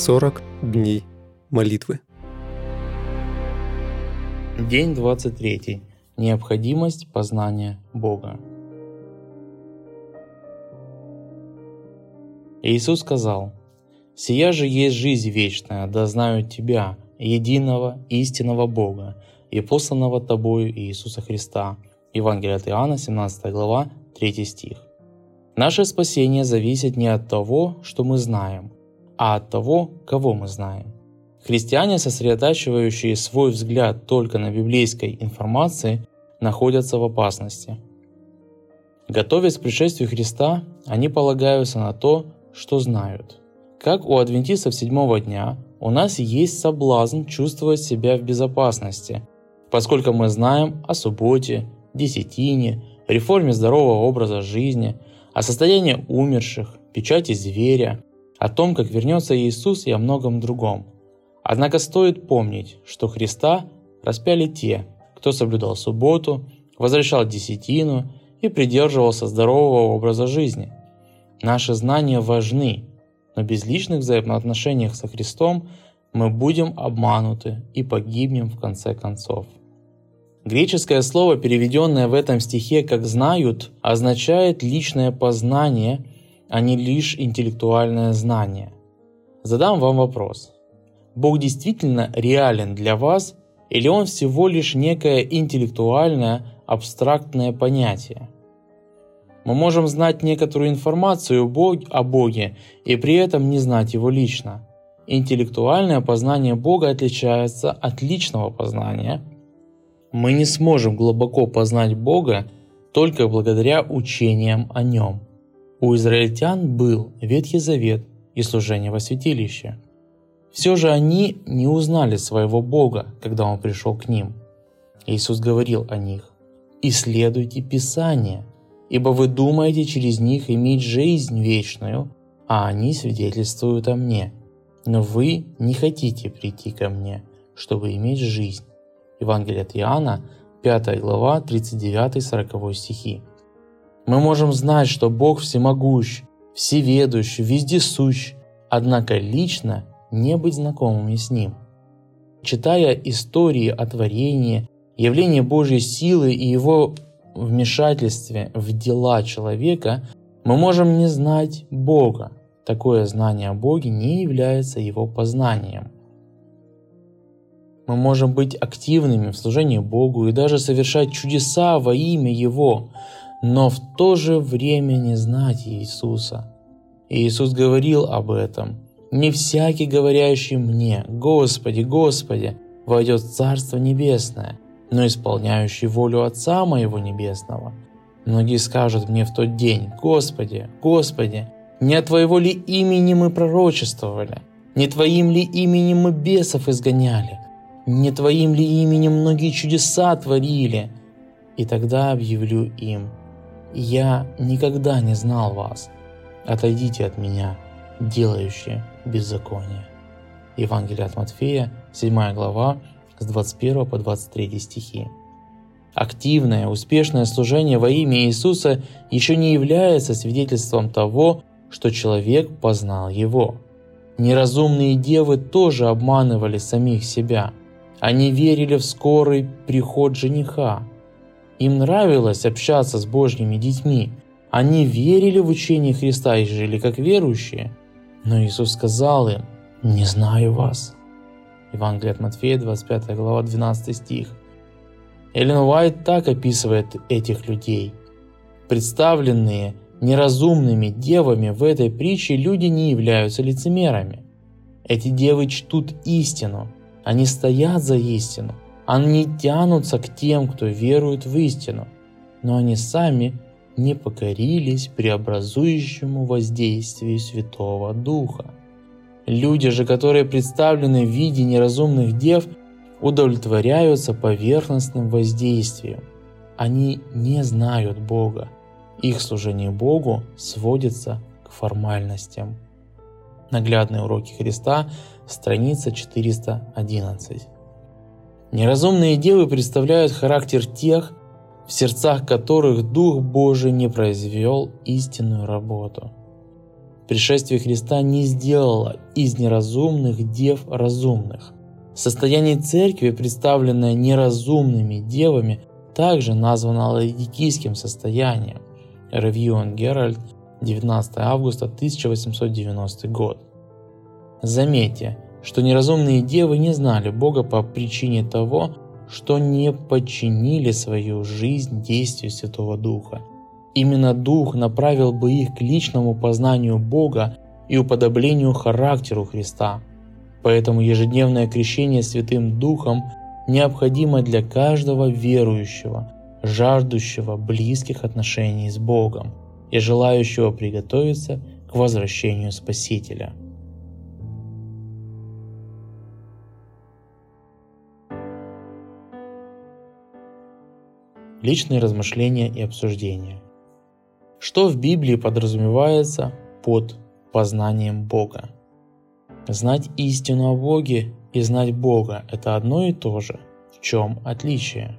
40 дней молитвы. День 23. Необходимость познания Бога. Иисус сказал, «Сия же есть жизнь вечная, да знают Тебя, единого истинного Бога и посланного Тобою Иисуса Христа». Евангелие от Иоанна, 17 глава, 3 стих. Наше спасение зависит не от того, что мы знаем, а от того, кого мы знаем. Христиане, сосредотачивающие свой взгляд только на библейской информации, находятся в опасности. Готовясь к пришествию Христа, они полагаются на то, что знают. Как у адвентистов седьмого дня, у нас есть соблазн чувствовать себя в безопасности, поскольку мы знаем о субботе, десятине, реформе здорового образа жизни, о состоянии умерших, печати зверя, о том, как вернется Иисус и о многом другом. Однако стоит помнить, что Христа распяли те, кто соблюдал субботу, возвращал десятину и придерживался здорового образа жизни. Наши знания важны, но без личных взаимоотношений со Христом мы будем обмануты и погибнем в конце концов. Греческое слово, переведенное в этом стихе как «знают», означает личное познание, а не лишь интеллектуальное знание. Задам вам вопрос. Бог действительно реален для вас или он всего лишь некое интеллектуальное, абстрактное понятие? Мы можем знать некоторую информацию о Боге и при этом не знать Его лично. Интеллектуальное познание Бога отличается от личного познания. Мы не сможем глубоко познать Бога только благодаря учениям о Нем. У израильтян был Ветхий Завет и служение во святилище – все же они не узнали своего Бога, когда Он пришел к ним. Иисус говорил о них. «Исследуйте Писание, ибо вы думаете через них иметь жизнь вечную, а они свидетельствуют о мне. Но вы не хотите прийти ко мне, чтобы иметь жизнь». Евангелие от Иоанна, 5 глава, 39-40 стихи. Мы можем знать, что Бог всемогущ, всеведущ, вездесущ, однако лично не быть знакомыми с Ним. Читая истории о творении, явлении Божьей силы и Его вмешательстве в дела человека, мы можем не знать Бога. Такое знание о Боге не является Его познанием. Мы можем быть активными в служении Богу и даже совершать чудеса во имя Его, но в то же время не знать Иисуса. Иисус говорил об этом – не всякий, говорящий мне, Господи, Господи, войдет в Царство Небесное, но исполняющий волю Отца Моего Небесного. Многие скажут мне в тот день, Господи, Господи, не от Твоего ли имени мы пророчествовали? Не Твоим ли именем мы бесов изгоняли? Не Твоим ли именем многие чудеса творили? И тогда объявлю им, я никогда не знал вас. Отойдите от меня, делающие беззакония. Евангелие от Матфея, 7 глава, с 21 по 23 стихи. Активное, успешное служение во имя Иисуса еще не является свидетельством того, что человек познал Его. Неразумные девы тоже обманывали самих себя. Они верили в скорый приход жениха. Им нравилось общаться с Божьими детьми. Они верили в учение Христа и жили как верующие. Но Иисус сказал им, «Не знаю вас». Евангелие от Матфея, 25 глава, 12 стих. Эллен Уайт так описывает этих людей. Представленные неразумными девами в этой притче люди не являются лицемерами. Эти девы чтут истину, они стоят за истину, они тянутся к тем, кто верует в истину, но они сами не покорились преобразующему воздействию Святого Духа. Люди же, которые представлены в виде неразумных дев, удовлетворяются поверхностным воздействием. Они не знают Бога. Их служение Богу сводится к формальностям. Наглядные уроки Христа, страница 411. Неразумные девы представляют характер тех, в сердцах которых Дух Божий не произвел истинную работу. Пришествие Христа не сделало из неразумных дев разумных. Состояние церкви, представленное неразумными девами, также названо ладикийским состоянием. On Herald, 19 августа 1890 год. Заметьте, что неразумные девы не знали Бога по причине того, что не подчинили свою жизнь действию Святого Духа. Именно Дух направил бы их к личному познанию Бога и уподоблению характеру Христа. Поэтому ежедневное крещение Святым Духом необходимо для каждого верующего, жаждущего близких отношений с Богом и желающего приготовиться к возвращению Спасителя. Личные размышления и обсуждения. Что в Библии подразумевается под познанием Бога? Знать истину о Боге и знать Бога – это одно и то же. В чем отличие?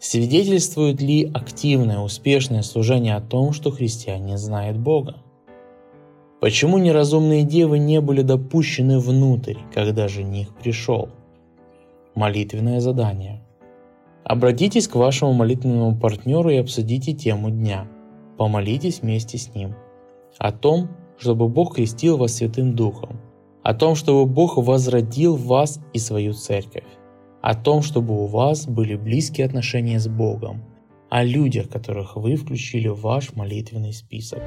Свидетельствует ли активное, успешное служение о том, что христиане знают Бога? Почему неразумные девы не были допущены внутрь, когда жених пришел? Молитвенное задание – Обратитесь к вашему молитвенному партнеру и обсудите тему дня. Помолитесь вместе с ним. О том, чтобы Бог крестил вас Святым Духом. О том, чтобы Бог возродил вас и свою церковь. О том, чтобы у вас были близкие отношения с Богом. О людях, которых вы включили в ваш молитвенный список.